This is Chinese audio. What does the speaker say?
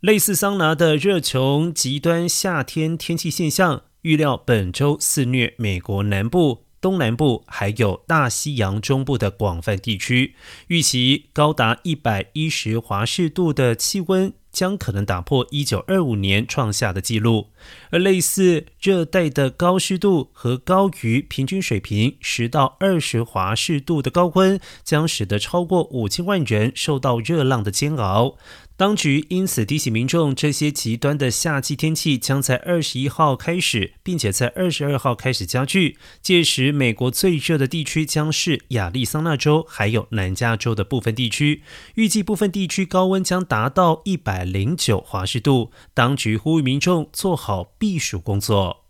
类似桑拿的热穷极端夏天天气现象，预料本周肆虐美国南部。东南部还有大西洋中部的广泛地区，预期高达一百一十华氏度的气温将可能打破一九二五年创下的纪录。而类似热带的高湿度和高于平均水平十到二十华氏度的高温，将使得超过五千万人受到热浪的煎熬。当局因此提醒民众，这些极端的夏季天气将在二十一号开始，并且在二十二号开始加剧。届时，美国最热的地区将是亚利桑那州，还有南加州的部分地区。预计部分地区高温将达到一百零九华氏度。当局呼吁民众做好避暑工作。